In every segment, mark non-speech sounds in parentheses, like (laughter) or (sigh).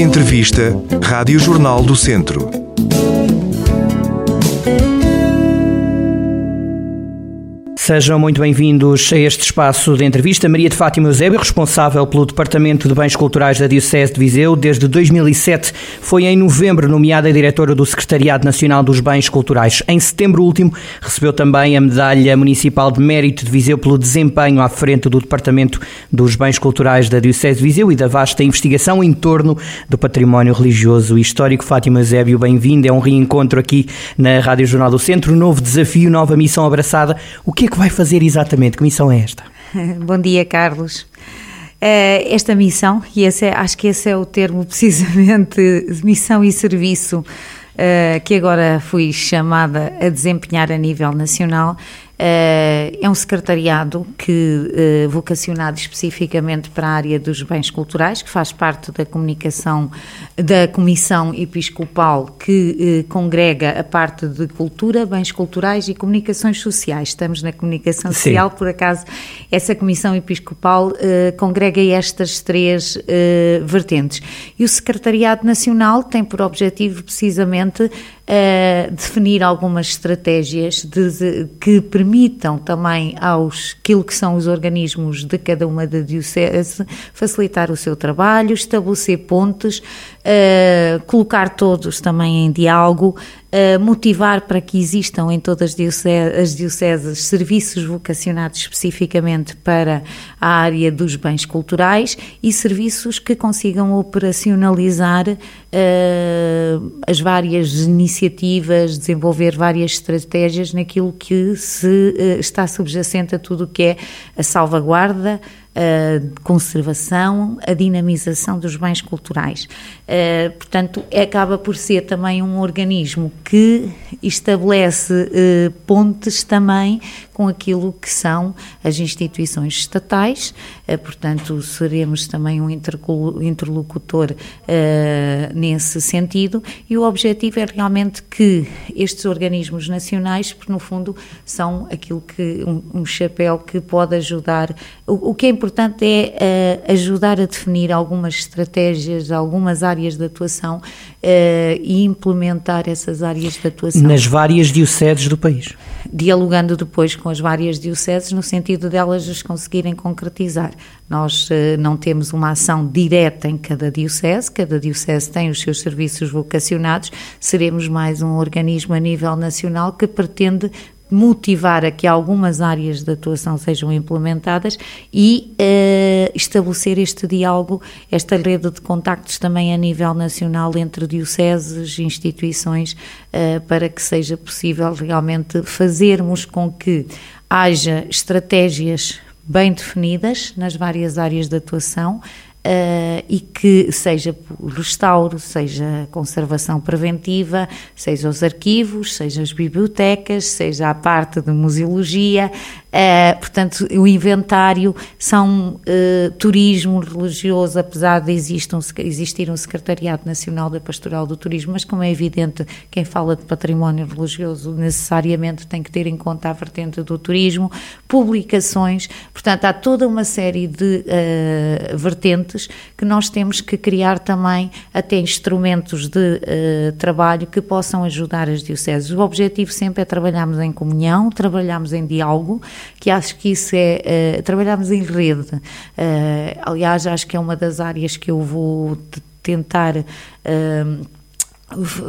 Entrevista Rádio Jornal do Centro. Sejam muito bem-vindos a este espaço de entrevista. Maria de Fátima Eusébio, responsável pelo Departamento de Bens Culturais da Diocese de Viseu desde 2007, foi em novembro nomeada diretora do Secretariado Nacional dos Bens Culturais. Em setembro último, recebeu também a Medalha Municipal de Mérito de Viseu pelo desempenho à frente do Departamento dos Bens Culturais da Diocese de Viseu e da vasta investigação em torno do património religioso e histórico. Fátima Eusébio, bem-vinda. É um reencontro aqui na Rádio Jornal do Centro. Novo desafio, nova missão abraçada. O que é que vai fazer exatamente? Que missão é esta? (laughs) Bom dia, Carlos. Uh, esta missão, e esse é, acho que esse é o termo (laughs) precisamente, missão e serviço uh, que agora fui chamada a desempenhar a nível nacional, eh, é um secretariado que eh, vocacionado especificamente para a área dos bens culturais, que faz parte da comunicação da Comissão Episcopal que eh, congrega a parte de cultura, bens culturais e comunicações sociais. Estamos na comunicação social, Sim. por acaso essa Comissão Episcopal congrega estas três vertentes. E o Secretariado Nacional tem por objetivo precisamente definir algumas estratégias de, que permitam também aos aquilo que são os organismos de cada uma da diocese facilitar o seu trabalho, estabelecer pontes, uh, colocar todos também em diálogo, uh, motivar para que existam em todas as dioceses serviços vocacionados especificamente para a área dos bens culturais e serviços que consigam operacionalizar uh, as várias iniciativas, desenvolver várias estratégias naquilo que se está subjacente a tudo o que é a salvaguarda, a conservação, a dinamização dos bens culturais. Uh, portanto, acaba por ser também um organismo que estabelece uh, pontes também com aquilo que são as instituições estatais, portanto, seremos também um interlocutor nesse sentido, e o objetivo é realmente que estes organismos nacionais, porque no fundo são aquilo que um, um chapéu que pode ajudar. O, o que é importante é ajudar a definir algumas estratégias, algumas áreas de atuação e implementar essas áreas de atuação. Nas várias dioceses do país. Dialogando depois com as várias dioceses, no sentido delas as conseguirem concretizar. Nós uh, não temos uma ação direta em cada diocese, cada diocese tem os seus serviços vocacionados, seremos mais um organismo a nível nacional que pretende motivar a que algumas áreas de atuação sejam implementadas e uh, estabelecer este diálogo, esta rede de contactos também a nível nacional entre dioceses, instituições, uh, para que seja possível realmente fazermos com que haja estratégias bem definidas nas várias áreas de atuação Uh, e que seja restauro, seja conservação preventiva, seja os arquivos, seja as bibliotecas, seja a parte de museologia, Uh, portanto, o inventário são uh, turismo religioso, apesar de existir um, existir um Secretariado Nacional da Pastoral do Turismo, mas como é evidente, quem fala de património religioso necessariamente tem que ter em conta a vertente do turismo, publicações, portanto, há toda uma série de uh, vertentes que nós temos que criar também até instrumentos de trabalho que possam ajudar as dioceses. O objetivo sempre é trabalharmos em comunhão, trabalharmos em diálogo, que acho que isso é uh, trabalharmos em rede. Uh, aliás, acho que é uma das áreas que eu vou tentar uh,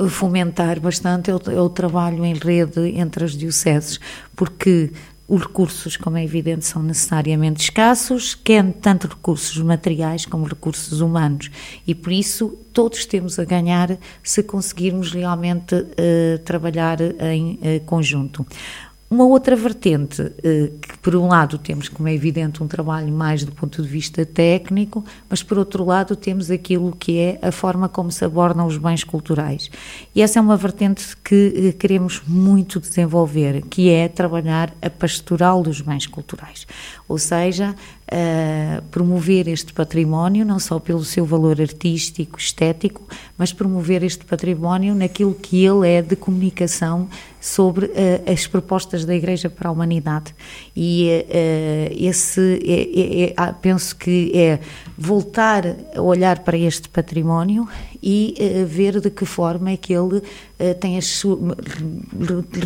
fomentar bastante é o, é o, trabalho em rede entre as dioceses, porque os recursos, como é evidente, são necessariamente escassos, quer tanto recursos materiais como recursos humanos, e por isso todos temos a ganhar se conseguirmos realmente uh, trabalhar em uh, conjunto. Uma outra vertente, eh, que por um lado temos, como é evidente, um trabalho mais do ponto de vista técnico, mas por outro lado temos aquilo que é a forma como se abordam os bens culturais. E essa é uma vertente que eh, queremos muito desenvolver, que é trabalhar a pastoral dos bens culturais. Ou seja, uh, promover este património, não só pelo seu valor artístico, estético, mas promover este património naquilo que ele é de comunicação sobre uh, as propostas da Igreja para a humanidade. E e uh, esse é, é, é, penso que é voltar a olhar para este património e uh, ver de que forma é que ele uh, tem as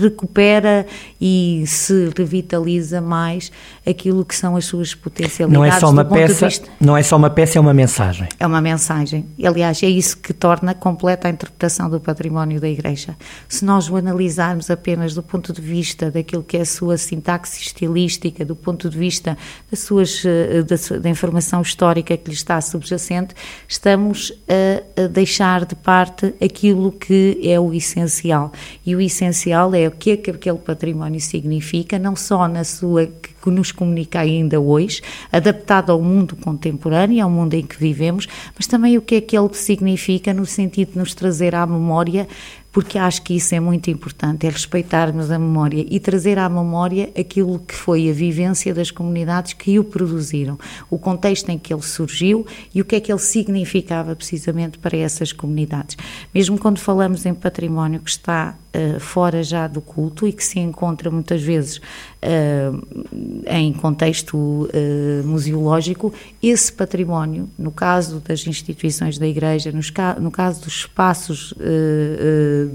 recupera e se revitaliza mais aquilo que são as suas potencialidades. Não é só uma peça, não é só uma peça, é uma mensagem. É uma mensagem. Aliás, é isso que torna completa a interpretação do património da Igreja. Se nós o analisarmos apenas do ponto de vista daquilo que é a sua sintaxe estilística, do ponto de vista das suas, eh, da, da informação histórica que lhe está subjacente, estamos a, a deixar de parte aquilo que é o essencial. E o essencial é o que é que aquele património significa, não só na sua que nos comunica ainda hoje, adaptado ao mundo contemporâneo, ao mundo em que vivemos, mas também o que é que ele significa no sentido de nos trazer à memória porque acho que isso é muito importante, é respeitarmos a memória e trazer à memória aquilo que foi a vivência das comunidades que o produziram, o contexto em que ele surgiu e o que é que ele significava precisamente para essas comunidades. Mesmo quando falamos em património que está uh, fora já do culto e que se encontra muitas vezes uh, em contexto uh, museológico, esse património, no caso das instituições da Igreja, nos, no caso dos espaços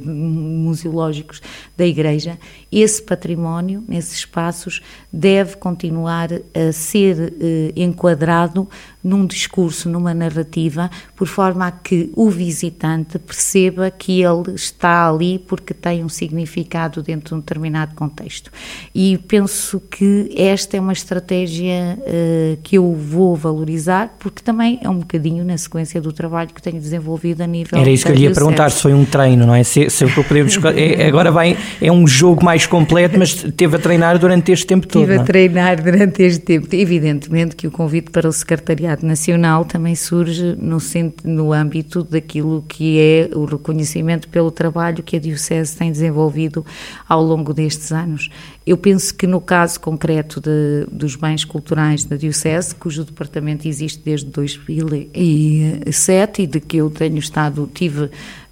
museológicos da Igreja, esse património, nesses espaços, deve continuar a ser enquadrado num discurso, numa narrativa, por forma a que o visitante perceba que ele está ali porque tem um significado dentro de um determinado contexto. E penso que esta é uma estratégia uh, que eu vou valorizar, porque também é um bocadinho na sequência do trabalho que tenho desenvolvido a nível. Era isso que eu lhe ia perguntar, se foi um treino, não é? Se, se podemos, (laughs) é, agora vai, é um jogo mais completo, mas teve a treinar durante este tempo todo. Estive a é? treinar durante este tempo. Evidentemente que o convite para o secretariado Secretariado Nacional também surge no, no âmbito daquilo que é o reconhecimento pelo trabalho que a Diocese tem desenvolvido ao longo destes anos. Eu penso que no caso concreto de, dos bens culturais da Diocese, cujo departamento existe desde 2007 e de que eu tenho estado, tive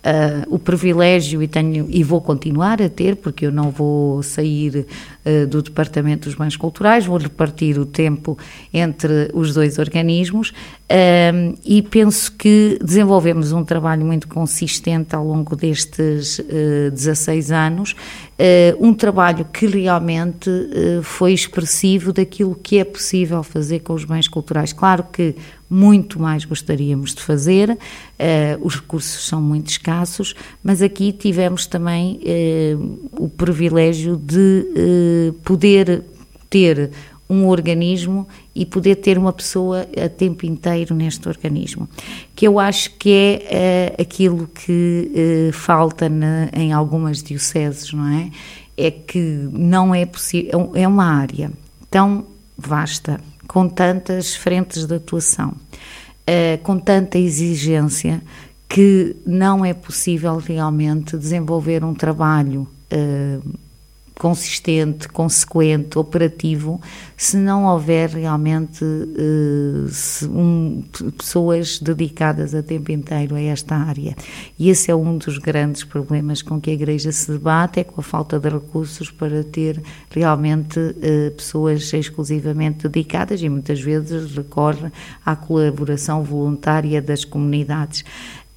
uh, o privilégio e tenho e vou continuar a ter, porque eu não vou sair uh, do Departamento dos Bens Culturais, vou repartir o tempo entre os dois organismos uh, e penso que desenvolvemos um trabalho muito consistente ao longo destes 16 anos, um trabalho que realmente foi expressivo daquilo que é possível fazer com os bens culturais. Claro que muito mais gostaríamos de fazer, uh, os recursos são muito escassos, mas aqui tivemos também uh, o privilégio de uh, poder ter um organismo e poder ter uma pessoa a tempo inteiro neste organismo, que eu acho que é aquilo que falta na, em algumas dioceses, não é? É que não é possível, é uma área tão vasta, com tantas frentes de atuação, uh, com tanta exigência, que não é possível realmente desenvolver um trabalho uh, consistente, consequente, operativo, se não houver realmente uh, um, pessoas dedicadas a tempo inteiro a esta área. E esse é um dos grandes problemas com que a Igreja se debate, é com a falta de recursos para ter realmente uh, pessoas exclusivamente dedicadas e muitas vezes recorre à colaboração voluntária das comunidades.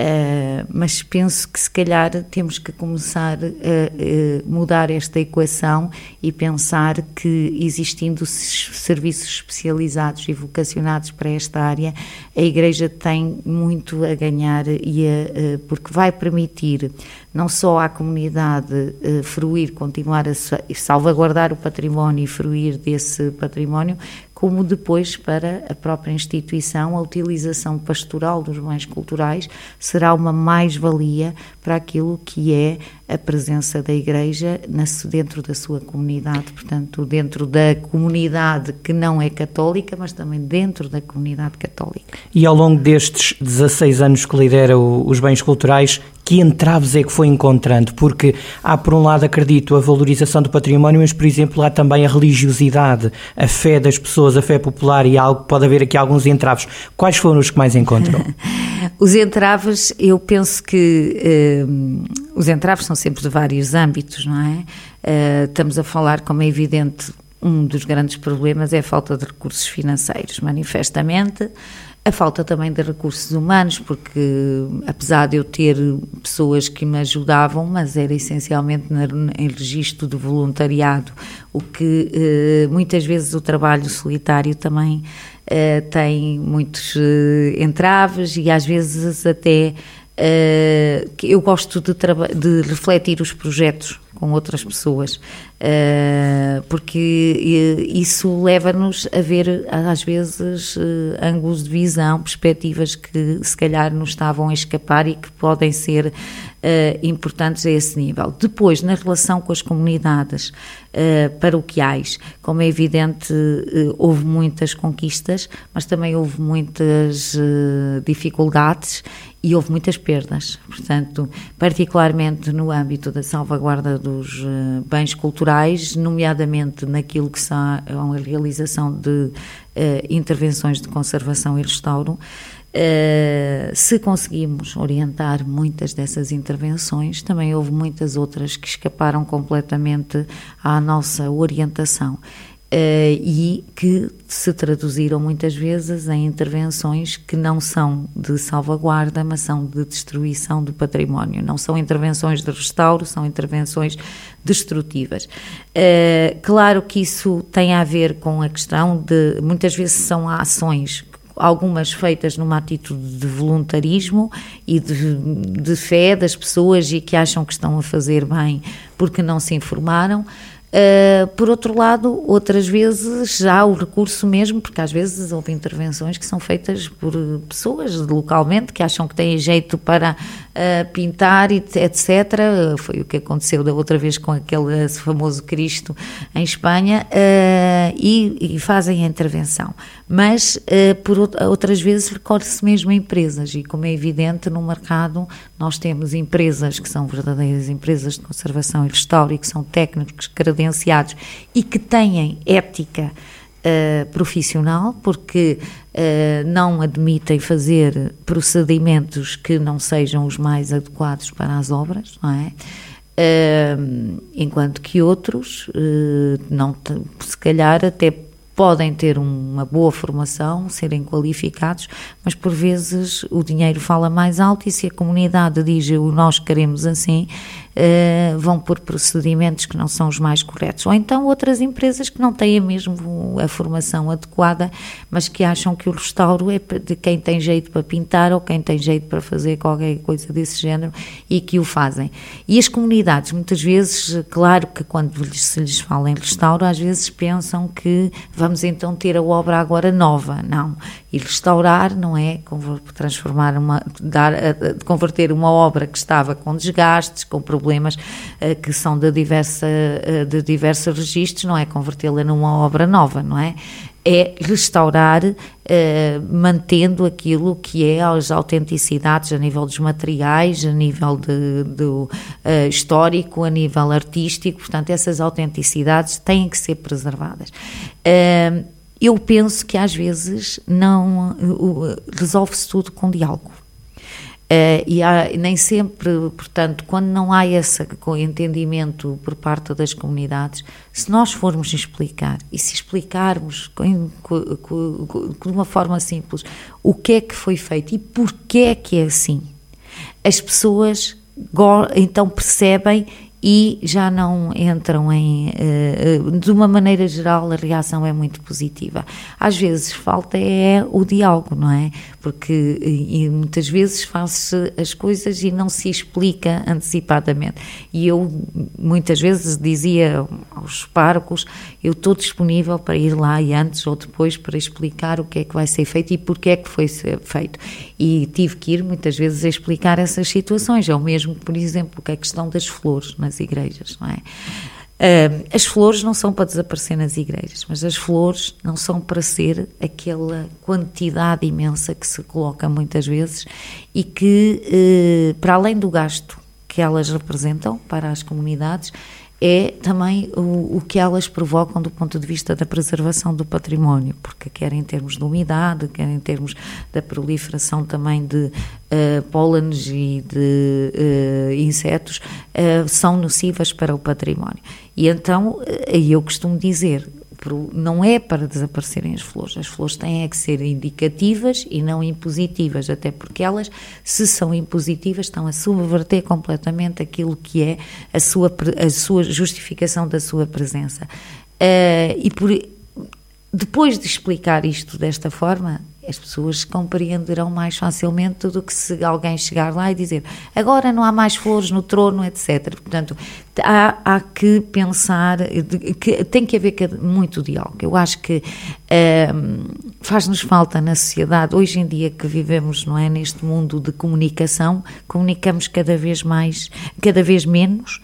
Uh, mas penso que se calhar temos que começar a, a, mudar esta equação e pensar que existindo serviços especializados e vocacionados para esta área, a Igreja tem muito a ganhar e a, porque vai permitir não só à comunidade uh, fruir, continuar a salvaguardar o património e fruir desse património, como depois para a própria instituição, a utilização pastoral dos bens culturais será uma mais-valia para aquilo que é a presença da Igreja dentro da sua comunidade, portanto, dentro da comunidade que não é católica, mas também dentro da comunidade católica. E ao longo destes 16 anos que lidera os bens culturais, que entraves é que foi encontrando? Porque há, por um lado, acredito, a valorização do património, mas, por exemplo, há também a religiosidade, a fé das pessoas, a fé popular e algo, pode haver aqui alguns entraves. Quais foram os que mais encontrou? (laughs) os entraves, eu penso que eh, os entraves são sempre de vários âmbitos, não é? Uh, estamos a falar, como é evidente, um dos grandes problemas é a falta de recursos financeiros, manifestamente. A falta também de recursos humanos, porque apesar de eu ter pessoas que me ajudavam, mas era essencialmente em registro de voluntariado, o que eh, muitas vezes o trabalho solitário também eh, tem muitos eh, entraves e às vezes até eu gosto de, de refletir os projetos com outras pessoas, porque isso leva-nos a ver, às vezes, uh, ângulos de visão, perspectivas que se calhar nos estavam a escapar e que podem ser uh, importantes a esse nível. Depois, na relação com as comunidades paroquiais, como é evidente, houve muitas conquistas, mas também houve muitas dificuldades e houve muitas perdas. Portanto, particularmente no âmbito da salvaguarda do dos bens culturais, nomeadamente naquilo que são a realização de uh, intervenções de conservação e restauro. Uh, se conseguimos orientar muitas dessas intervenções, também houve muitas outras que escaparam completamente à nossa orientação. Uh, e que se traduziram muitas vezes em intervenções que não são de salvaguarda, mas são de destruição do património. Não são intervenções de restauro, são intervenções destrutivas. Uh, claro que isso tem a ver com a questão de, muitas vezes são ações algumas feitas numa atitude de voluntarismo e de, de, fé das pessoas e que acham que estão a fazer bem porque não se informaram. Uh, por outro lado, outras vezes já o recurso mesmo, porque às vezes houve intervenções que são feitas por pessoas localmente que acham que têm jeito para uh, pintar, etc. Foi o que aconteceu da outra vez com aquele famoso Cristo em Espanha uh, e, e, fazem a intervenção. Mas por outras vezes recorre-se mesmo a empresas e, como é evidente, no mercado nós temos empresas que são verdadeiras empresas de conservação e restauro e que são técnicos credenciados e que têm ética uh, profissional, porque uh, não admitem fazer procedimentos que não sejam os mais adequados para as obras, não é? Uh, enquanto que outros, não, se calhar até podem ter uma boa formação, serem qualificados, mas por vezes o dinheiro fala mais alto e se a comunidade diz o nós queremos assim, uh, vão por procedimentos que não são os mais corretos. Ou então outras empresas que não têm mesmo a formação adequada, mas que acham que o restauro é de quem tem jeito para pintar ou quem tem jeito para fazer qualquer coisa desse género e que o fazem. E as comunidades, muitas vezes, claro que quando se lhes fala em restauro, às vezes pensam que vamos então ter a obra agora nova. Não. E restaurar não é? Transformar uma, dar, converter uma obra que estava com desgastes, com problemas uh, que são de, diversa, de diversos registros, não é? Convertê-la numa obra nova, não é? É restaurar, mantendo aquilo que é as autenticidades a nível dos materiais, a nível de, de histórico, a nível artístico, portanto, essas autenticidades têm que ser preservadas eu penso que às vezes não resolve-se tudo com diálogo. Uh, e há, nem sempre, portanto, quando não há esse entendimento por parte das comunidades, se nós formos explicar e se explicarmos de uma forma simples o que é que foi feito e porquê é que é assim, as pessoas então percebem e já não entram em. Uh, de uma maneira geral, a reação é muito positiva. Às vezes falta é o diálogo, não é? Porque e muitas vezes faz-se as coisas e não se explica antecipadamente. E eu muitas vezes dizia aos párocos: eu estou disponível para ir lá e antes ou depois para explicar o que é que vai ser feito e porque é que foi feito. E tive que ir muitas vezes a explicar essas situações. É o mesmo, por exemplo, que a questão das flores nas igrejas, não é? Uh, as flores não são para desaparecer nas igrejas, mas as flores não são para ser aquela quantidade imensa que se coloca muitas vezes e que, uh, para além do gasto que elas representam para as comunidades, é também o, o, que elas provocam do ponto de vista da preservação do património, porque quer em termos de umidade, quer em termos da proliferação também de uh, pólenes e de uh, insetos, uh, são nocivas para o património. E então, eu costumo dizer, não é para desaparecerem as flores. As flores têm é que ser indicativas e não impositivas, até porque elas, se são impositivas, estão a subverter completamente aquilo que é a sua, a sua justificação da sua presença. Uh, e por, depois de explicar isto desta forma, as pessoas compreenderão mais facilmente do que se alguém chegar lá e dizer agora não há mais flores no trono, etc. Portanto, há, há que pensar, que tem que haver muito diálogo. Eu acho que ehm, faz-nos falta na sociedade, hoje em dia que vivemos, não é, neste mundo de comunicação, comunicamos cada vez mais, cada vez menos,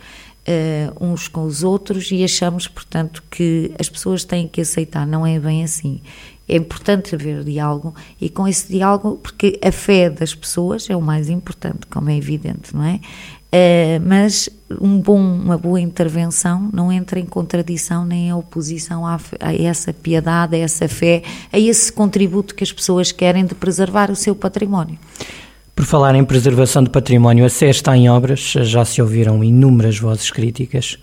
Uh, uns com os outros e achamos, portanto, que as pessoas têm que aceitar, não é bem assim. É importante haver diálogo e com esse diálogo, porque a fé das pessoas é o mais importante, como é evidente, não é? Uh, mas um bom, uma boa intervenção não entra em contradição nem em oposição a, a, essa piedade, a essa fé, a esse contributo que as pessoas querem de preservar o seu património. Por falar em preservação de património, a SE está em obras, já se ouviram inúmeras vozes críticas.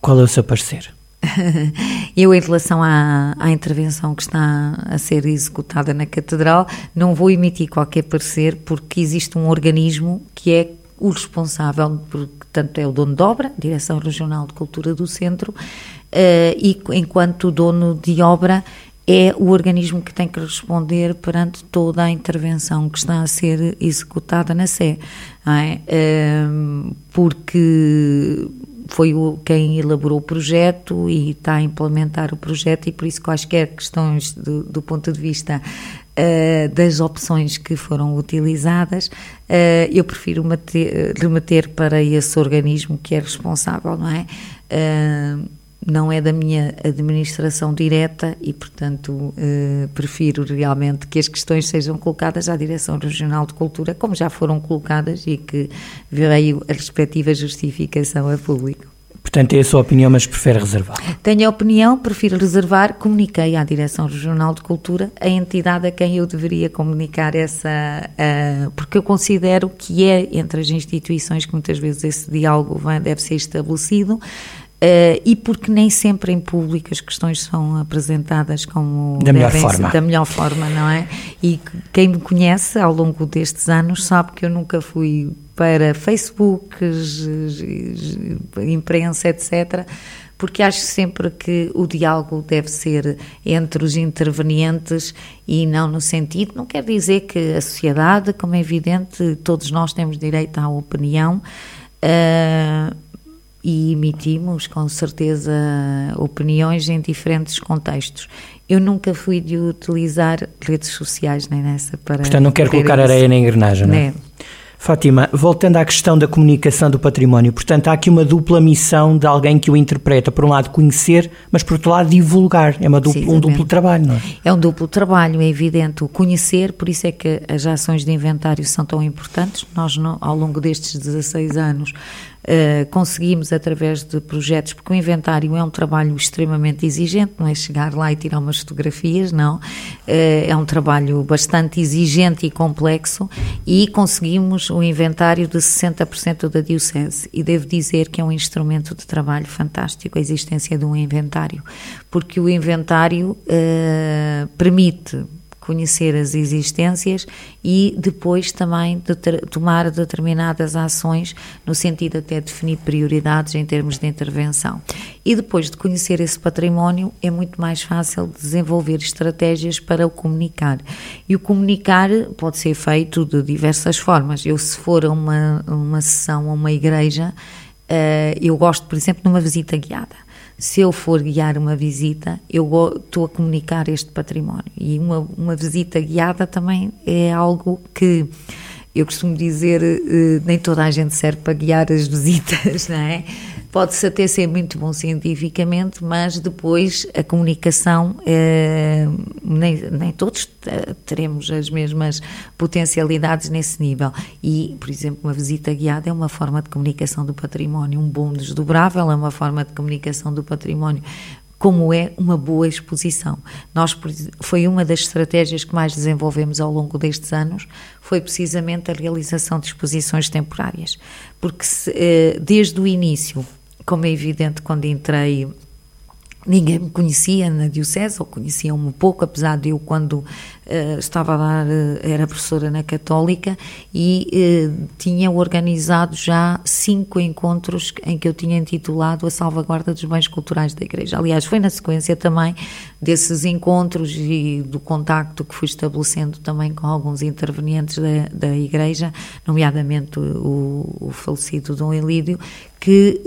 Qual é o seu parecer? (laughs) Eu, em relação à, à, intervenção que está a ser executada na Catedral, não vou emitir qualquer parecer, porque existe um organismo que é o responsável, portanto, é o dono de obra, Direção Regional de Cultura do Centro, uh, e enquanto dono de obra é o organismo que tem que responder perante toda a intervenção que está a ser executada na Sé, é? uh, porque foi o, quem elaborou o projeto e está a implementar o projeto e por isso quaisquer questões do, do ponto de vista uh, das opções que foram utilizadas, uh, eu prefiro remeter para esse organismo que é responsável, não é? Uh, não é da minha administração direta e, portanto, eh, prefiro realmente que as questões sejam colocadas à Direção Regional de Cultura, como já foram colocadas e que veio a respectiva justificação a público. Portanto, é a sua opinião, mas prefere reservar? Tenho a opinião, prefiro reservar. Comuniquei à Direção Regional de Cultura, a entidade a quem eu deveria comunicar essa. Uh, porque eu considero que é entre as instituições que muitas vezes esse diálogo deve ser estabelecido. Uh, e porque nem sempre em público as questões são apresentadas como da melhor forma. da melhor forma, não é? E quem me conhece ao longo destes anos sabe que eu nunca fui para Facebook, imprensa, etc., porque acho sempre que o diálogo deve ser entre os intervenientes e não no sentido, não quer dizer que a sociedade, como é evidente, todos nós temos direito à opinião. Uh, e emitimos com certeza opiniões em diferentes contextos. Eu nunca fui de utilizar redes sociais nem nessa para. Portanto, não quero colocar isso. areia na engrenagem, não é? Né? Fátima, voltando à questão da comunicação do património, portanto, há aqui uma dupla missão de alguém que o interpreta. Por um lado, conhecer, mas por outro lado, divulgar. É uma dupla, um duplo trabalho, não é? É um duplo trabalho, é evidente. O conhecer, por isso é que as ações de inventário são tão importantes. Nós, ao longo destes 16 anos, Uh, conseguimos através de projetos, porque o inventário é um trabalho extremamente exigente, não é chegar lá e tirar umas fotografias, não. Uh, é um trabalho bastante exigente e complexo e conseguimos o um inventário de 60% da Diocese. E devo dizer que é um instrumento de trabalho fantástico a existência de um inventário, porque o inventário uh, permite conhecer as existências e depois também de ter, tomar determinadas ações no sentido até de definir prioridades em termos de intervenção. E depois de conhecer esse património é muito mais fácil desenvolver estratégias para o comunicar. E o comunicar pode ser feito de diversas formas. Eu se for a uma, uma sessão a uma igreja, uh, eu gosto, por exemplo, de uma visita guiada se eu for guiar uma visita, eu estou a comunicar este património. E uma, uma visita guiada também é algo que eu costumo dizer, eh, nem toda a gente serve para guiar as (laughs) visitas, não é? Pode-se até ser muito bom cientificamente, mas depois a comunicação, eh, nem, nem todos teremos as mesmas potencialidades nesse nível. E, por exemplo, uma visita guiada é uma forma de comunicação do património, um bom desdobrável é uma forma de comunicação do património como é uma boa exposição. Nós foi uma das estratégias que mais desenvolvemos ao longo destes anos, foi precisamente a realização de exposições temporárias, porque se, eh, desde o início, como é evidente quando entrei ninguém me conhecia na Diocese, ou conheciam-me pouco, apesar de eu, quando estava a dar, uh, era professora na Católica e uh, tinha organizado já cinco encontros em que eu tinha intitulado A Salvaguarda dos Bens Culturais da Igreja. Aliás, foi na sequência também desses encontros e do contacto que fui estabelecendo também com alguns intervenientes da, da Igreja, nomeadamente o, o falecido Dom Elídio, que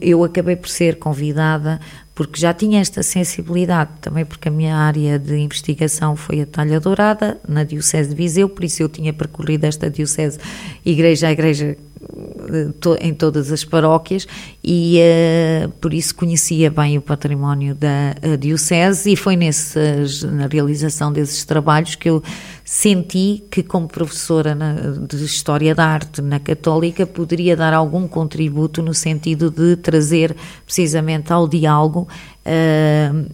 eu acabei por ser convidada porque já tinha esta sensibilidade, também porque a minha área de investigação foi a talha dourada na Diocese de Viseu, por isso eu tinha percorrido esta Diocese igreja a igreja em todas as paróquias e uh, por isso conhecia bem o património da Diocese e foi nesses, na realização desses trabalhos que eu senti que como professora na, de História da Arte na Católica poderia dar algum contributo no sentido de trazer precisamente ao diálogo uh,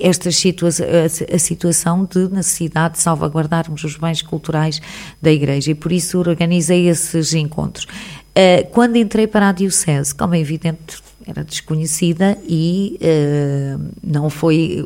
esta situa a, a situação de necessidade de salvaguardarmos os bens culturais da Igreja e por isso organizei esses encontros. Uh, quando entrei para a Diocese, como é evidente, era desconhecida e uh, não foi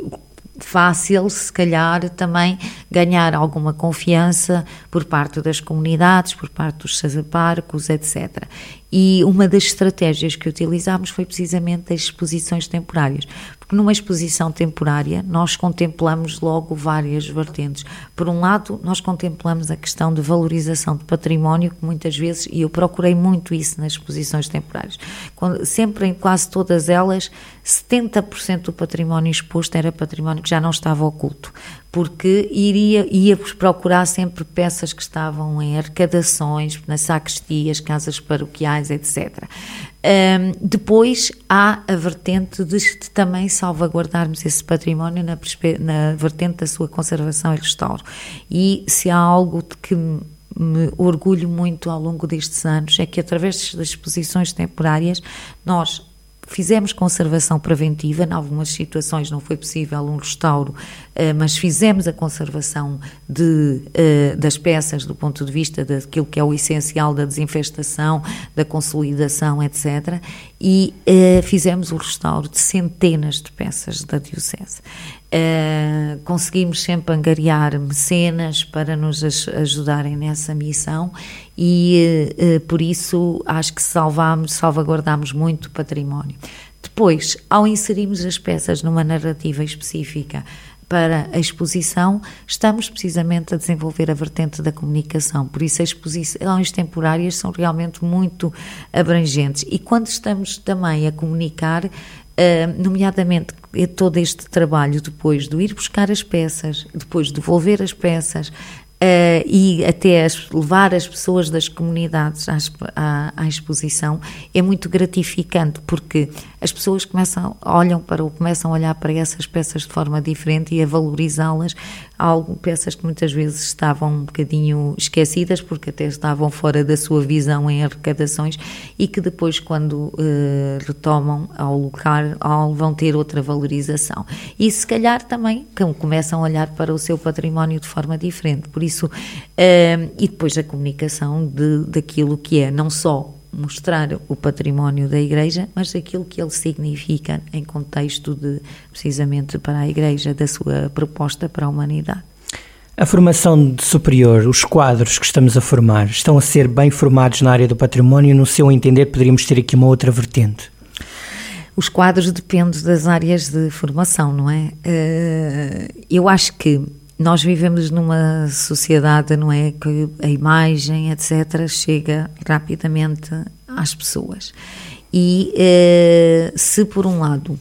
fácil, se calhar, também ganhar alguma confiança por parte das comunidades, por parte dos parcos, etc. E uma das estratégias que utilizámos foi precisamente as exposições temporárias, porque numa exposição temporária nós contemplamos logo várias vertentes. Por um lado, nós contemplamos a questão de valorização de património, que muitas vezes, e eu procurei muito isso nas exposições temporárias, sempre em quase todas elas, 70% do património exposto era património que já não estava oculto porque iria, ia procurar sempre peças que estavam em arrecadações, nas sacristias, casas paroquiais, etc. Um, depois há a vertente de, também salvaguardarmos esse património na, na vertente da sua conservação e restauro. E se há algo de que me orgulho muito ao longo destes anos é que através das exposições temporárias nós Fizemos conservação preventiva, em algumas situações não foi possível um restauro, eh, mas fizemos a conservação de, eh, das peças do ponto de vista daquilo que é o essencial da desinfestação, da consolidação, etc. E eh, fizemos o restauro de centenas de peças da Diocese. Uh, conseguimos sempre angariar mecenas para nos ajudarem nessa missão e uh, por isso acho que salvamos, salvaguardamos muito património. Depois, ao inserirmos as peças numa narrativa específica para a exposição, estamos precisamente a desenvolver a vertente da comunicação. Por isso, as exposições temporárias são realmente muito abrangentes. E quando estamos também a comunicar, Uh, nomeadamente todo este trabalho depois de ir buscar as peças, depois de devolver as peças, Uh, e até as, levar as pessoas das comunidades à, à, à, exposição é muito gratificante porque as pessoas começam olham para começam a olhar para essas peças de forma diferente e a valorizá-las. Peças que muitas vezes estavam um bocadinho esquecidas porque até estavam fora da sua visão em arrecadações e que depois quando uh, retomam ao lugar ao, vão ter outra valorização. E se calhar também começam a olhar para o seu património de forma diferente. Por isso, uh, e depois a comunicação de, daquilo que é não só mostrar o património da Igreja, mas aquilo que ele significa em contexto de, precisamente para a Igreja, da sua proposta para a humanidade. A formação de superior, os quadros que estamos a formar, estão a ser bem formados na área do património? No seu entender, poderíamos ter aqui uma outra vertente? Os quadros dependem das áreas de formação, não é? Eh, eu acho que nós vivemos numa sociedade, não é? Que a imagem, etc., chega rapidamente às pessoas. E eh, se, por um lado,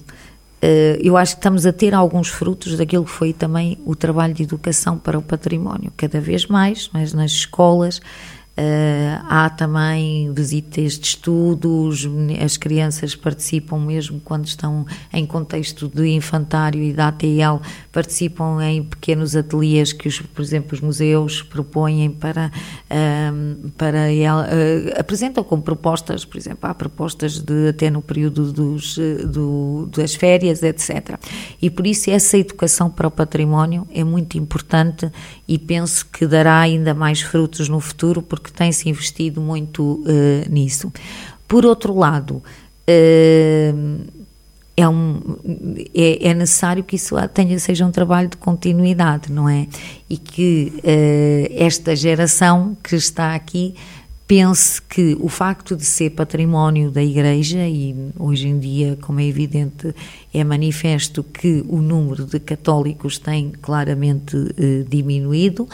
eh, eu acho que estamos a ter alguns frutos daquilo que foi também o trabalho de educação para o património, cada vez mais, mas nas escolas Uh, há também visitas de estudos, as crianças participam mesmo quando estão em contexto de infantário e da ATL, participam em pequenos ateliês que, os, por exemplo, os museus propõem para, uh, para ela, uh, apresentam como propostas, por exemplo, há propostas de até no período dos, do, das férias, etc. E por isso essa educação para o património é muito importante e penso que dará ainda mais frutos no futuro, porque tem-se investido muito uh, nisso. Por outro lado, uh, é, um, é, é, necessário que isso tenha, seja um trabalho de continuidade, não é? E que uh, esta geração que está aqui pense que o facto de ser património da Igreja, e hoje em dia, como é evidente, é manifesto que o número de católicos tem claramente uh, diminuído,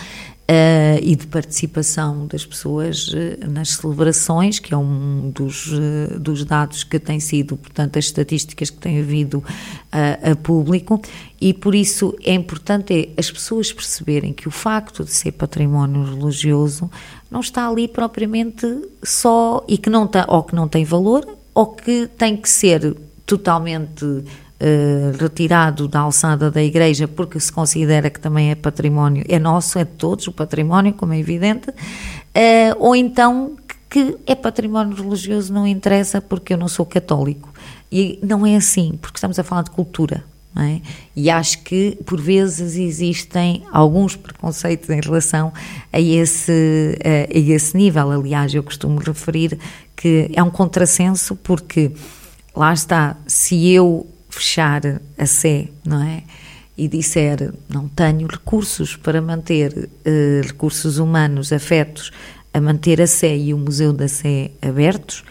Uh, e de participação das pessoas uh, nas celebrações, que é um dos, uh, dos dados que tem sido, portanto, as estatísticas que têm havido a público, e por isso é importante é as pessoas perceberem que o facto de ser património religioso não está ali propriamente só e que não está, ou que não tem valor, ou que tem que ser totalmente eh, retirado da alçada da igreja porque se considera que também é património, é nosso, é de todos o património, como é evidente, uh, ou então que é património religioso não interessa porque eu não sou católico. E não é assim, porque estamos a falar de cultura. É? E acho que por vezes existem alguns preconceitos em relação a esse, a, a esse nível. Aliás, eu costumo referir que é um contrassenso, porque lá está, se eu fechar a Sé, não é? E disser, não tenho recursos para manter uh, recursos humanos afetos a manter a Sé e o Museu da Sé abertos,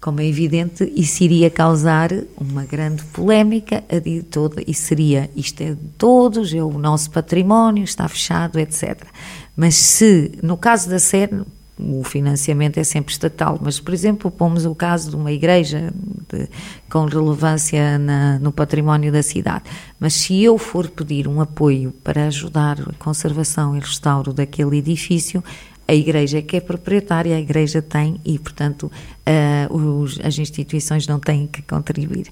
como é evidente, isso iria causar uma grande polémica de toda, e seria isto é de todos, é o nosso património, está fechado, etc. Mas se, no caso da Sé, o financiamento é sempre estatal, mas, por exemplo, pomos o caso de uma igreja de, com relevância na, no património da cidade. Mas se eu for pedir um apoio para ajudar a conservação e restauro daquele edifício, a igreja é que é proprietária, a igreja tem e, portanto, uh, os, as instituições não têm que contribuir.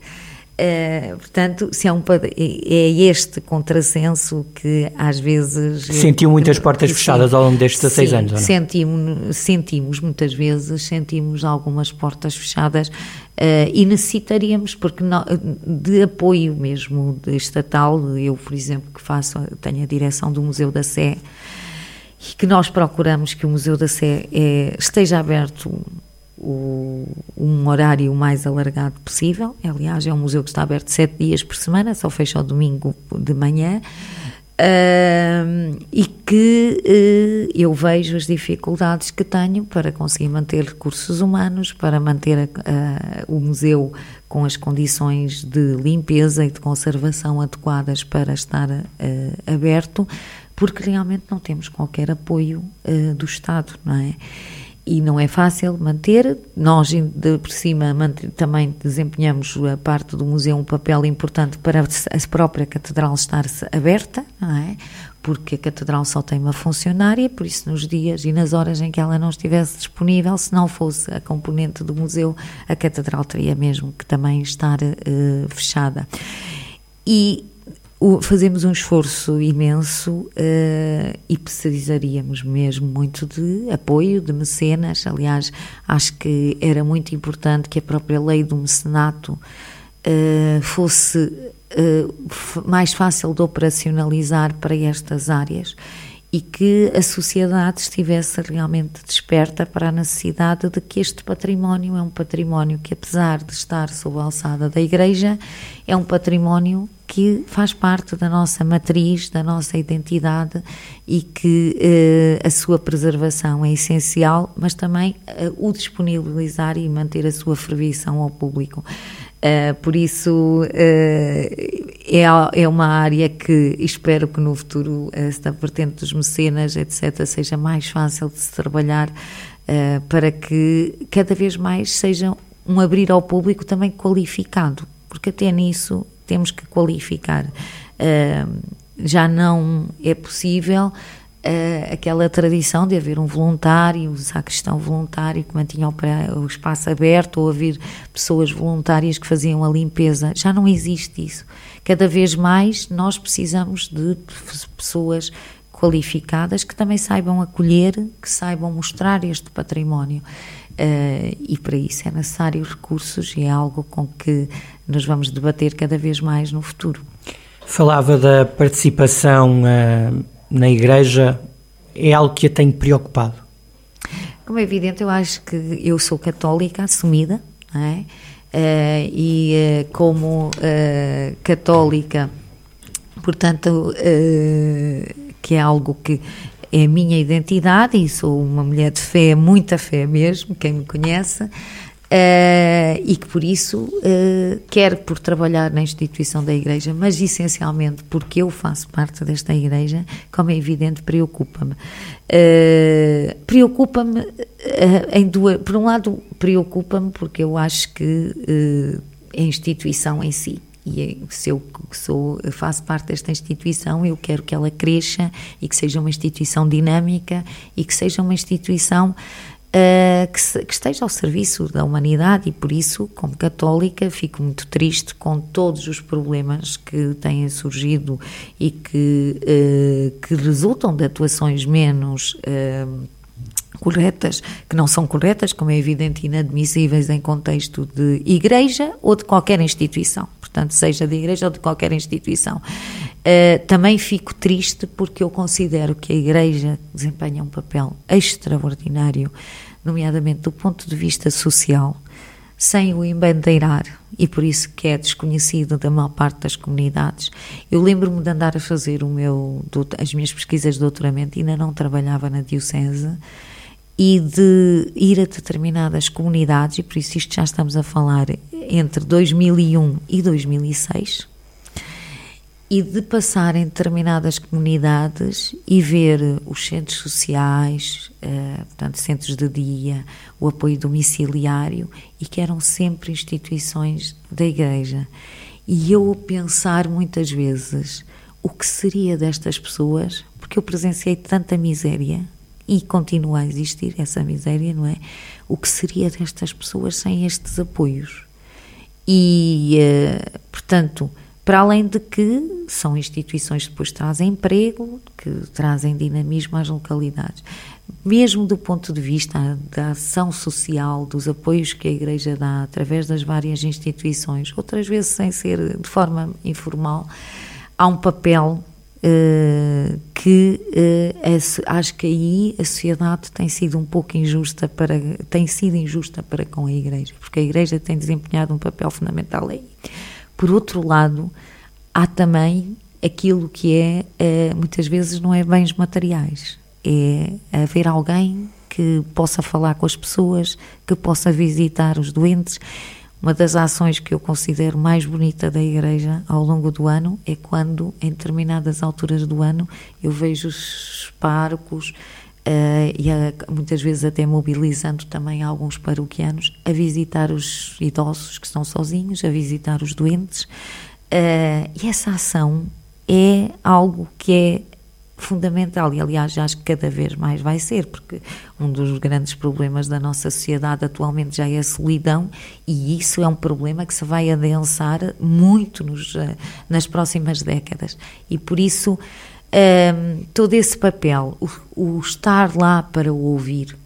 Uh, portanto, se é, um, é este contrassenso que às vezes. Sentiu muitas portas fechadas ao longo destes 16 anos, não? Sentimos, sentimos muitas vezes, sentimos algumas portas fechadas uh, e necessitaríamos, porque não, de apoio mesmo estatal, eu, por exemplo, que faço, tenho a direção do Museu da Sé, e que nós procuramos que o Museu da Sé é, esteja aberto o, um horário mais alargado possível. Aliás, é um museu que está aberto sete dias por semana, só fecha ao domingo de manhã. Uh, e que uh, eu vejo as dificuldades que tenho para conseguir manter recursos humanos, para manter a, a, o museu com as condições de limpeza e de conservação adequadas para estar uh, aberto, porque realmente não temos qualquer apoio uh, do Estado, não é? E não é fácil manter. Nós, de por cima, também desempenhamos a parte do museu um papel importante para a própria catedral estar aberta, não é? Porque a catedral só tem uma funcionária, por isso, nos dias e nas horas em que ela não estivesse disponível, se não fosse a componente do museu, a catedral teria mesmo que também estar uh, fechada. E o, fazemos um esforço imenso uh, e precisaríamos mesmo muito de apoio, de mecenas. Aliás, acho que era muito importante que a própria lei do mecenato uh, fosse uh, mais fácil de operacionalizar para estas áreas e que a sociedade estivesse realmente desperta para a necessidade de que este património é um património que, apesar de estar sob a alçada da Igreja, é um património que faz parte da nossa matriz, da nossa identidade e que eh, a sua preservação é essencial, mas também eh, o disponibilizar e manter a sua fervição ao público. Uh, por isso uh, é, é uma área que espero que no futuro esta vertente dos mecenas, etc., seja mais fácil de se trabalhar uh, para que cada vez mais seja um abrir ao público também qualificado, porque até nisso temos que qualificar. já não é possível uh, aquela tradição de haver um voluntário, um sacristão voluntário que mantinha o, espaço aberto ou haver pessoas voluntárias que faziam a limpeza. Já não existe isso. Cada vez mais nós precisamos de pessoas qualificadas que também saibam acolher, que saibam mostrar este património. Uh, e para isso é necessário recursos e é algo com que nos vamos debater cada vez mais no futuro. Falava da participação uh, na Igreja é algo que a tem preocupado? Como é evidente, eu acho que eu sou católica assumida, não é? e como católica, portanto, que é algo que é a minha identidade e sou uma mulher de fé, muita fé mesmo, quem me conhece. Uh, e que por isso uh, quer por trabalhar na instituição da Igreja, mas essencialmente porque eu faço parte desta Igreja, como é evidente, preocupa-me. Uh, preocupa-me em duas. Por um lado, preocupa-me porque eu acho que a instituição em si. E se eu sou, faço parte desta instituição, eu quero que ela cresça e que seja uma instituição dinâmica e que seja uma instituição uh, que, se, que, esteja ao serviço da humanidade e por isso, como católica, fico muito triste com todos os problemas que têm surgido e que, uh, que resultam de atuações menos uh, corretas, que não são corretas, como é evidente, inadmissíveis em contexto de igreja ou de qualquer instituição, portanto, seja de igreja ou de qualquer instituição. Uh, também fico triste porque eu considero que a igreja desempenha um papel extraordinário nomeadamente do ponto de vista social, sem o embandeirar, e por isso que é desconhecido da maior parte das comunidades. Eu lembro-me de andar a fazer o meu, as minhas pesquisas de doutoramento, ainda não trabalhava na Diocese, e de ir a determinadas comunidades, e por isso isto já estamos a falar entre 2001 e 2006, e de passar em determinadas comunidades e ver os centros sociais, uh, portanto, centros de dia, o apoio domiciliário, e que eram sempre instituições da Igreja. E eu pensar muitas vezes o que seria destas pessoas, porque eu presenciei tanta miséria e continua a existir essa miséria, não é? O que seria destas pessoas sem estes apoios? E, uh, portanto, para além de que são instituições que depois trazem emprego, que trazem dinamismo às localidades. Mesmo do ponto de vista da ação social, dos apoios que a Igreja dá através das várias instituições, outras vezes sem ser de forma informal, há um papel uh, que uh, acho que aí a sociedade tem sido um pouco injusta para tem sido injusta para com a Igreja, porque a Igreja tem desempenhado um papel fundamental aí. Por outro lado, há também aquilo que é, eh, muitas vezes, não é bens materiais, é haver alguém que possa falar com as pessoas, que possa visitar os doentes. Uma das ações que eu considero mais bonita da Igreja ao longo do ano é quando, em determinadas alturas do ano, eu vejo os parcos uh, e a, muitas vezes até mobilizando também alguns paroquianos a visitar os idosos que estão sozinhos, a visitar os doentes. Uh, e essa ação é algo que é fundamental e aliás acho que cada vez mais vai ser porque um dos grandes problemas da nossa sociedade atualmente já é a solidão e isso é um problema que se vai adensar muito nos, uh, nas próximas décadas e por isso um, todo esse papel, o, o, estar lá para o ouvir,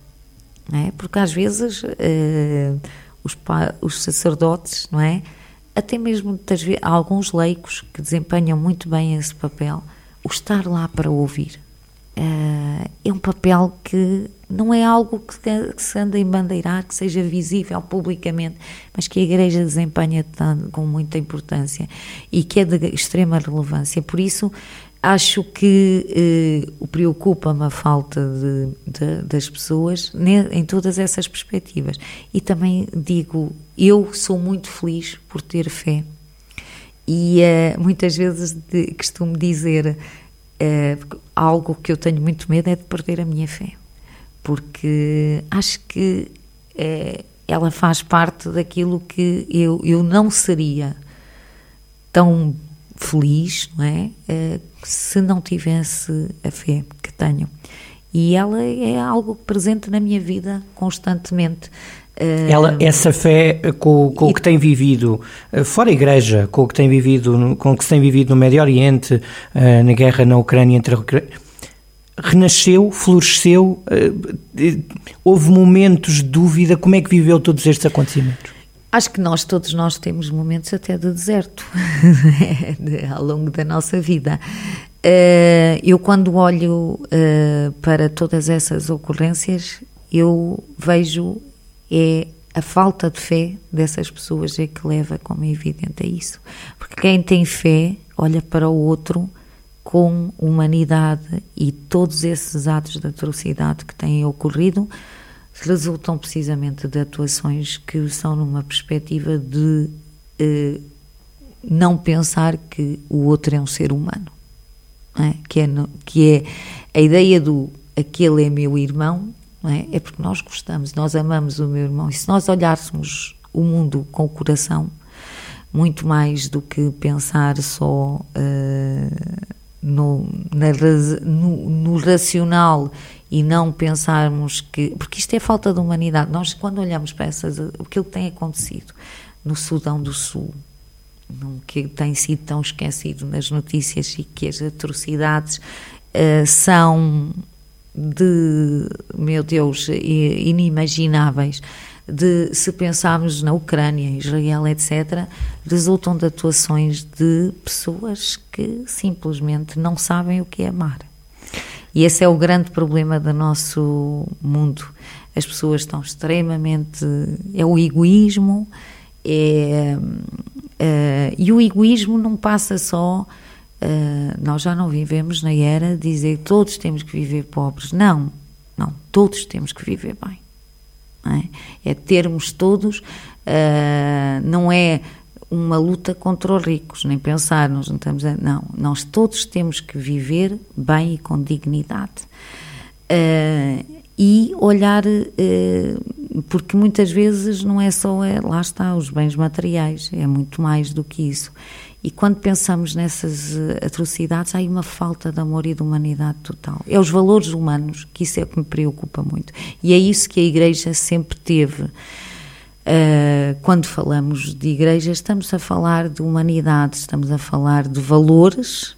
é? porque às vezes uh, os, os, sacerdotes, não é? até mesmo vezes, alguns leigos que desempenham muito bem esse papel, o estar lá para ouvir. Uh, é um papel que não é algo que, que, se anda em bandeirar, que seja visível publicamente, mas que a Igreja desempenha com muita importância e que é de extrema relevância. Por isso, Acho que eh, preocupa-me a falta de, de, das pessoas em todas essas perspectivas. E também digo, eu sou muito feliz por ter fé. E eh, muitas vezes de, costumo dizer eh, algo que eu tenho muito medo é de perder a minha fé. Porque acho que eh, ela faz parte daquilo que eu, eu não seria tão feliz, não é? Uh, se não tivesse a fé que tenho. E ela é algo presente na minha vida constantemente. Uh, ela, essa fé com, com e, o que tem vivido fora a igreja, com o que tem vivido, com o que se tem vivido no Médio Oriente, na guerra na Ucrânia entre renasceu, floresceu, houve momentos de dúvida, como é que viveu todos estes acontecimentos? Acho que nós, todos nós, temos momentos até de deserto (laughs) ao longo da nossa vida. Uh, eu, quando olho uh, para todas essas ocorrências, eu vejo é a falta de fé dessas pessoas é que leva, como é evidente, a isso. Porque quem tem fé olha para o outro com humanidade e todos esses atos de atrocidade que têm ocorrido resultam precisamente de atuações que são numa perspectiva de eh, não pensar que o outro é um ser humano. É? Que, é, que é a ideia do aquele é meu irmão, é? é porque nós gostamos, nós amamos o meu irmão. E se nós olhássemos o mundo com o coração, muito mais do que pensar só uh, no, na, no, no, racional e não pensarmos que. Porque isto é falta de humanidade. Nós, quando olhamos para essas, aquilo que tem acontecido no Sudão do Sul, que tem sido tão esquecido nas notícias e que as atrocidades uh, são de, meu Deus, inimagináveis de se pensarmos na Ucrânia, Israel, etc., resultam de atuações de pessoas que simplesmente não sabem o que é amar. E esse é o grande problema do nosso mundo. As pessoas estão extremamente. É o egoísmo, é, é, e o egoísmo não passa só. Uh, nós já não vivemos na era de dizer todos temos que viver pobres. Não, não, todos temos que viver bem. É? é? termos todos, uh, não é uma luta contra os ricos, nem pensar, nós não estamos a, não, nós todos temos que viver bem e com dignidade. Uh, e olhar, uh, porque muitas vezes não é só, é, lá está, os bens materiais, é muito mais do que isso. E quando pensamos nessas atrocidades, há aí uma falta de amor e de humanidade total. É os valores humanos, que isso é o que me preocupa muito. E é isso que a Igreja sempre teve. Uh, quando falamos de Igreja, estamos a falar de humanidade, estamos a falar de valores,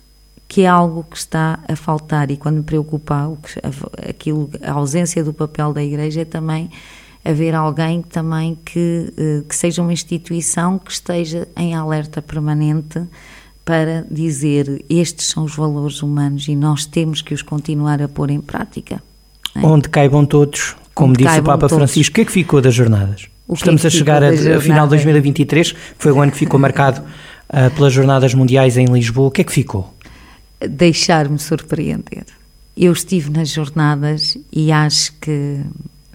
que é algo que está a faltar. E quando me preocupa aquilo, a ausência do papel da Igreja é também haver alguém também que, eh, que seja uma instituição que esteja em alerta permanente para dizer estes são os valores humanos e nós temos que os continuar a pôr em prática. É? Onde caibam todos, como Onde disse o Papa todos. Francisco, o que é que ficou das jornadas? O Estamos que é que a chegar a, a final de 2023, que foi o ano que ficou marcado uh, pelas Jornadas Mundiais em Lisboa. O que é que ficou? Deixar-me surpreender. Eu estive nas jornadas e acho que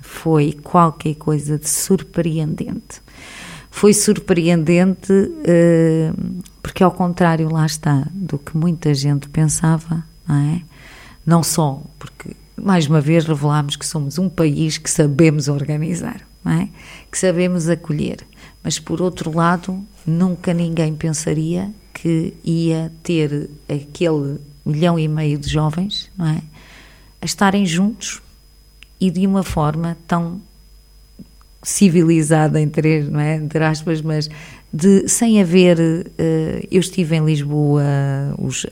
foi qualquer coisa de surpreendente. Foi surpreendente uh, porque, ao contrário, lá está, do que muita gente pensava, não é? Não só porque, mais uma vez, revelámos que somos um país que sabemos organizar, não é? Que sabemos acolher. Mas, por outro lado, nunca ninguém pensaria que ia ter aquele milhão e meio de jovens, não é? A estarem juntos e de uma forma tão civilizada entre, não é, entre aspas, mas de, sem haver, uh, eu estive em Lisboa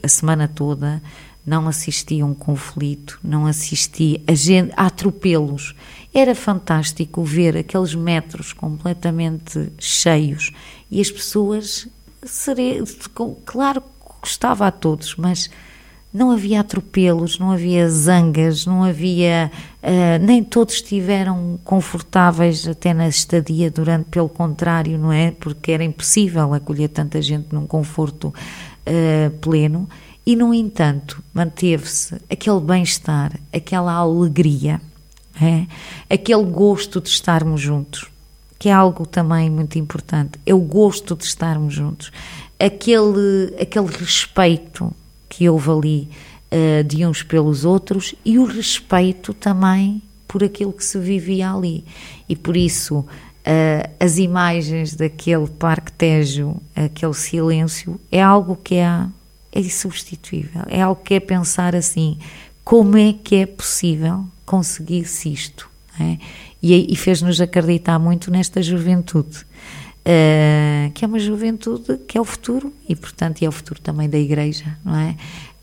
a semana toda, não assisti a um conflito, não assisti a, gente, a atropelos. Era fantástico ver aqueles metros completamente cheios e as pessoas, claro, gostava a todos, mas não havia atropelos, não havia zangas, não havia. Uh, nem todos estiveram confortáveis até na estadia, durante, pelo contrário, não é? Porque era impossível acolher tanta gente num conforto uh, pleno. E, no entanto, manteve-se aquele bem-estar, aquela alegria, é? aquele gosto de estarmos juntos, que é algo também muito importante. É o gosto de estarmos juntos, aquele, aquele respeito que houve ali uh, de uns pelos outros e o respeito também por aquilo que se vivia ali. E por isso uh, as imagens daquele Parque Tejo, aquele silêncio, é algo que é, é insubstituível. É algo que é pensar assim: como é que é possível conseguir-se isto? É? E, e fez-nos acreditar muito nesta juventude. Uh, que é uma juventude que é o futuro e, portanto, é o futuro também da Igreja, não é? Um,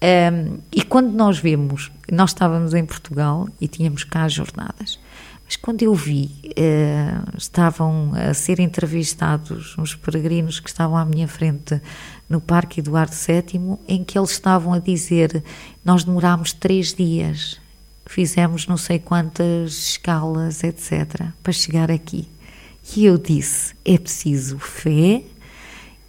ehm, e quando nós vemos, nós estávamos em Portugal e tínhamos cá as jornadas, mas quando eu vi, uh, estavam a ser entrevistados uns peregrinos que estavam à minha frente no Parque Eduardo VII, em que eles estavam a dizer: Nós demorámos três dias, fizemos não sei quantas escalas, etc., para chegar aqui. E eu disse: é preciso fé,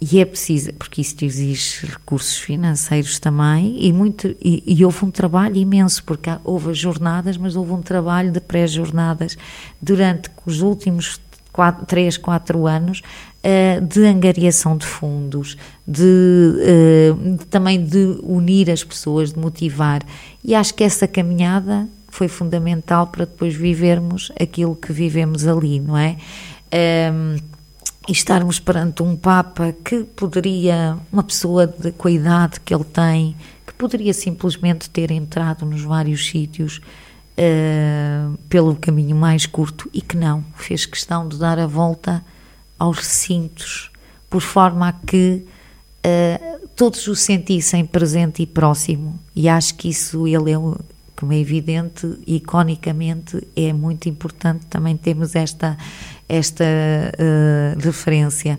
e é preciso, porque isto exige recursos financeiros também, e, muito, e, e houve um trabalho imenso, porque houve as jornadas, mas houve um trabalho de pré-jornadas durante os últimos quatro, 3, 4 anos uh, de angariação de fundos, de, uh, também de unir as pessoas, de motivar. E acho que essa caminhada foi fundamental para depois vivermos aquilo que vivemos ali, não é? Ehm, e estarmos perante um Papa que poderia, uma pessoa de, com a idade que ele tem, que poderia simplesmente ter entrado nos vários sítios uh, pelo caminho mais curto e que não, fez questão de dar a volta aos recintos, por forma a que uh, todos o sentissem presente e próximo. E acho que isso ele é como é evidente, iconicamente é muito importante também termos esta, esta uh, referência.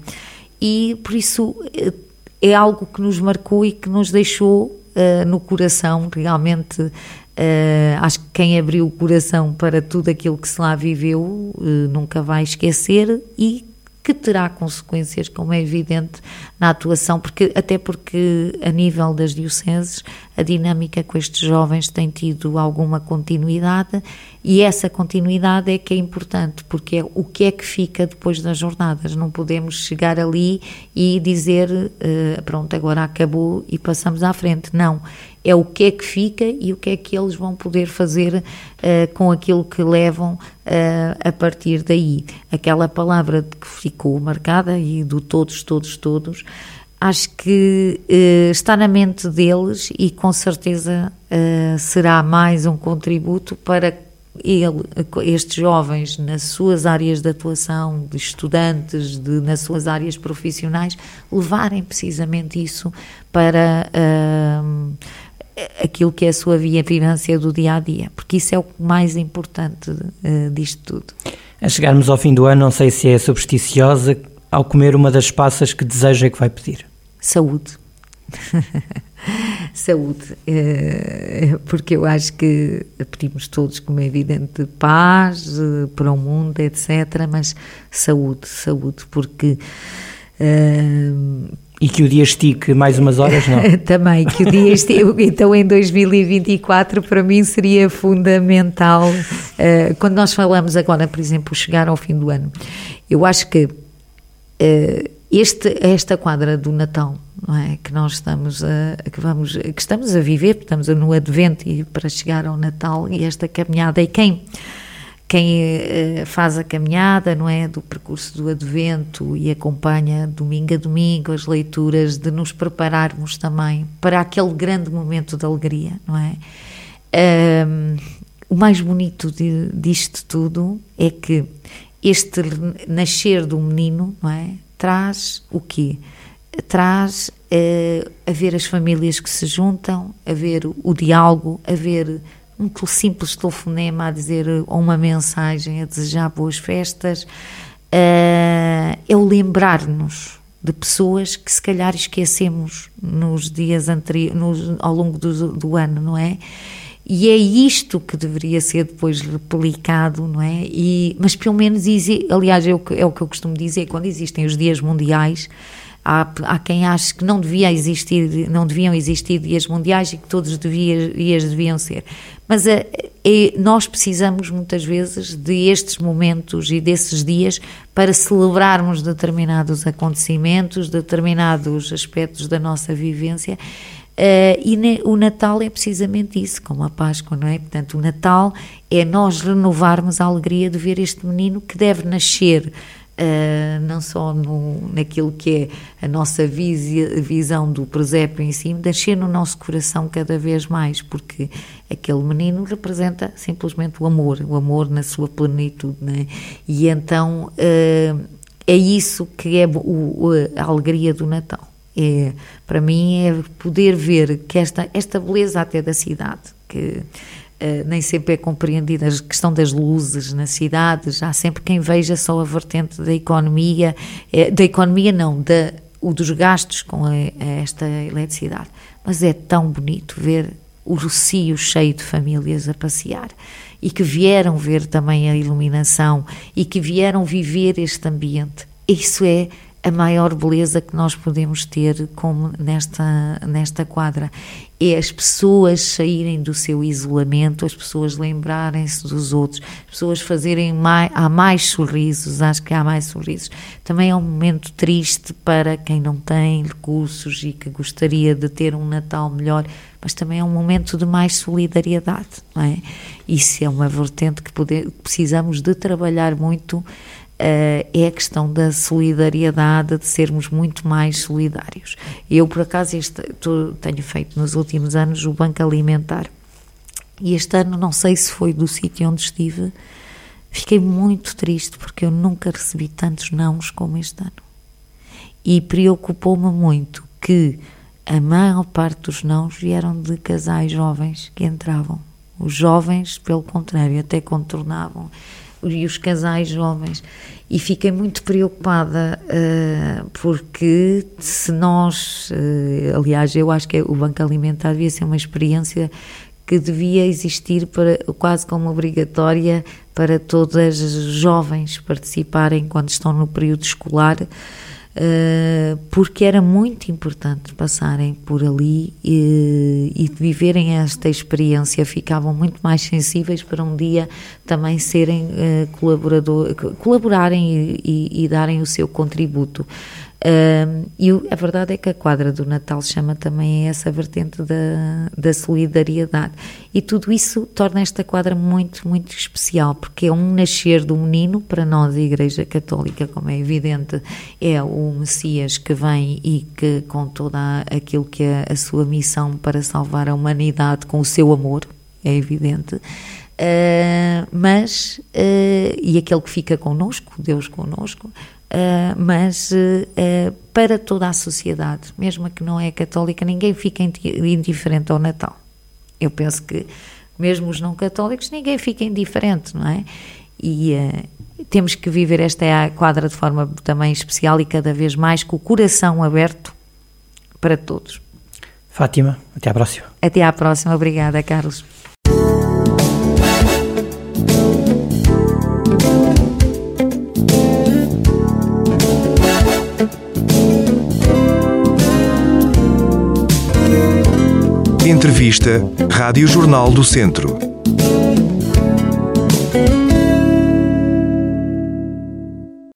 E por isso eh, é algo que nos marcou e que nos deixou uh, no coração, realmente. Uh, acho que quem abriu o coração para tudo aquilo que se lá viveu nunca vai esquecer e que terá consequências, como é evidente, na atuação, porque, até porque a nível das dioceses a dinâmica com estes jovens tem tido alguma continuidade e essa continuidade é que é importante, porque é o que é que fica depois das jornadas. Não podemos chegar ali e dizer uh, pronto, agora acabou e passamos à frente. Não. É o que é que fica e o que é que eles vão poder fazer uh, com aquilo que levam uh, a partir daí. Aquela palavra que ficou marcada e do todos, todos, todos acho que uh, está na mente deles e com certeza será mais um contributo para ele, estes jovens nas suas áreas de atuação, de estudantes, de, nas suas áreas profissionais, levarem precisamente isso para uh, aquilo que é a sua vivência do dia a dia, porque isso é o mais importante disto tudo. A chegarmos ao fim do ano, não sei se é supersticiosa, ao comer uma das passas que deseja que vai pedir? Saúde. (laughs) saúde, eh, porque eu acho que pedimos todos, como é evidente, paz eh, para o mundo, etc. Mas saúde, saúde, porque. E que o dia estique mais umas horas, não? (laughs) Também, que o dia estique. (laughs) então, em 2024, para mim seria fundamental. Uh, quando nós falamos agora, por exemplo, chegar ao fim do ano, eu acho que uh, este, esta quadra do Natal, não é? Que nós estamos a, que vamos, que estamos a viver, estamos no Advento e para chegar ao Natal e esta caminhada e quem quem uh, faz a caminhada, não é, do percurso do Advento e acompanha domingo a domingo as leituras, de nos prepararmos também para aquele grande momento de alegria, não é? Um, o mais bonito de, disto tudo é que este nascer do menino, não é? Traz o quê? Traz uh, a ver as famílias que se juntam, a ver o diálogo, a ver um simples telefonema a dizer ou uma mensagem a desejar boas festas. Uh, é o lembrar-nos de pessoas que se calhar esquecemos nos dias anteriores, ao longo do, do ano, não é? E é isto que deveria ser depois replicado, não é? E, mas pelo menos, aliás, é o, que, é o que eu costumo dizer, quando existem os dias mundiais, há, há quem ache que não, devia existir, não deviam existir dias mundiais e que todos os dias deviam ser. Mas é, é, nós precisamos muitas vezes de estes momentos e desses dias para celebrarmos determinados acontecimentos, determinados aspectos da nossa vivência Uh, e ne, o Natal é precisamente isso, como a Páscoa, não é? Portanto, o Natal é nós renovarmos a alegria de ver este menino que deve nascer uh, não só no, naquilo que é a nossa visi, visão do presépio em si, nascer no nosso coração cada vez mais, porque aquele menino representa simplesmente o amor, o amor na sua plenitude, não é? E então uh, é isso que é o, a alegria do Natal é, para mim é poder ver que esta, esta beleza até da cidade, que uh, nem sempre é compreendida, a questão das luzes nas cidades, há sempre quem veja só a vertente da economia, é, da economia não, da, o dos gastos com a, a esta eletricidade, mas é tão bonito ver o Rocio cheio de famílias a passear e que vieram ver também a iluminação e que vieram viver este ambiente. Isso é a maior beleza que nós podemos ter como nesta, nesta quadra. É as pessoas saírem do seu isolamento, as pessoas lembrarem-se dos outros, as pessoas fazerem mais, há mais sorrisos, acho que há mais sorrisos. Também é um momento triste para quem não tem recursos e que gostaria de ter um Natal melhor, mas também é um momento de mais solidariedade, não é? Isso é uma vertente que precisamos de trabalhar muito é a questão da solidariedade, de sermos muito mais solidários. Eu, por acaso, este, tenho feito nos últimos anos o Banco Alimentar e este ano, não sei se foi do sítio onde estive, fiquei muito triste porque eu nunca recebi tantos nãos como este ano. E preocupou-me muito que a maior parte dos nãos vieram de casais jovens que entravam. Os jovens, pelo contrário, até contornavam e os casais jovens. E fiquei muito preocupada uh, porque se nós, uh, aliás, eu acho que o Banco Alimentar devia ser uma experiência que devia existir para, quase como obrigatória para todas as jovens participarem quando estão no período escolar eh, porque era muito importante passarem por ali e, e, viverem esta experiência, ficavam muito mais sensíveis para um dia também serem uh, colaborador, colaborarem e, e, e darem o seu contributo. E a verdade é que a quadra do Natal chama também essa vertente da, da solidariedade. E tudo isso torna esta quadra muito, muito especial, porque é um nascer do menino, para nós, a Igreja Católica, como é evidente, é o Messias que vem e que, com toda aquilo que é a sua missão para salvar a humanidade com o seu amor, é evidente. Uh, mas, uh, e aquele que fica connosco, Deus connosco, Uh, mas uh, para toda a sociedade, mesmo que não é católica, ninguém fica indiferente ao Natal. Eu penso que, mesmo os não católicos, ninguém fica indiferente, não é? E uh, temos que viver esta quadra de forma também especial e cada vez mais com o coração aberto para todos. Fátima, até à próxima. Até à próxima, obrigada, Carlos. Entrevista Rádio Jornal do Centro.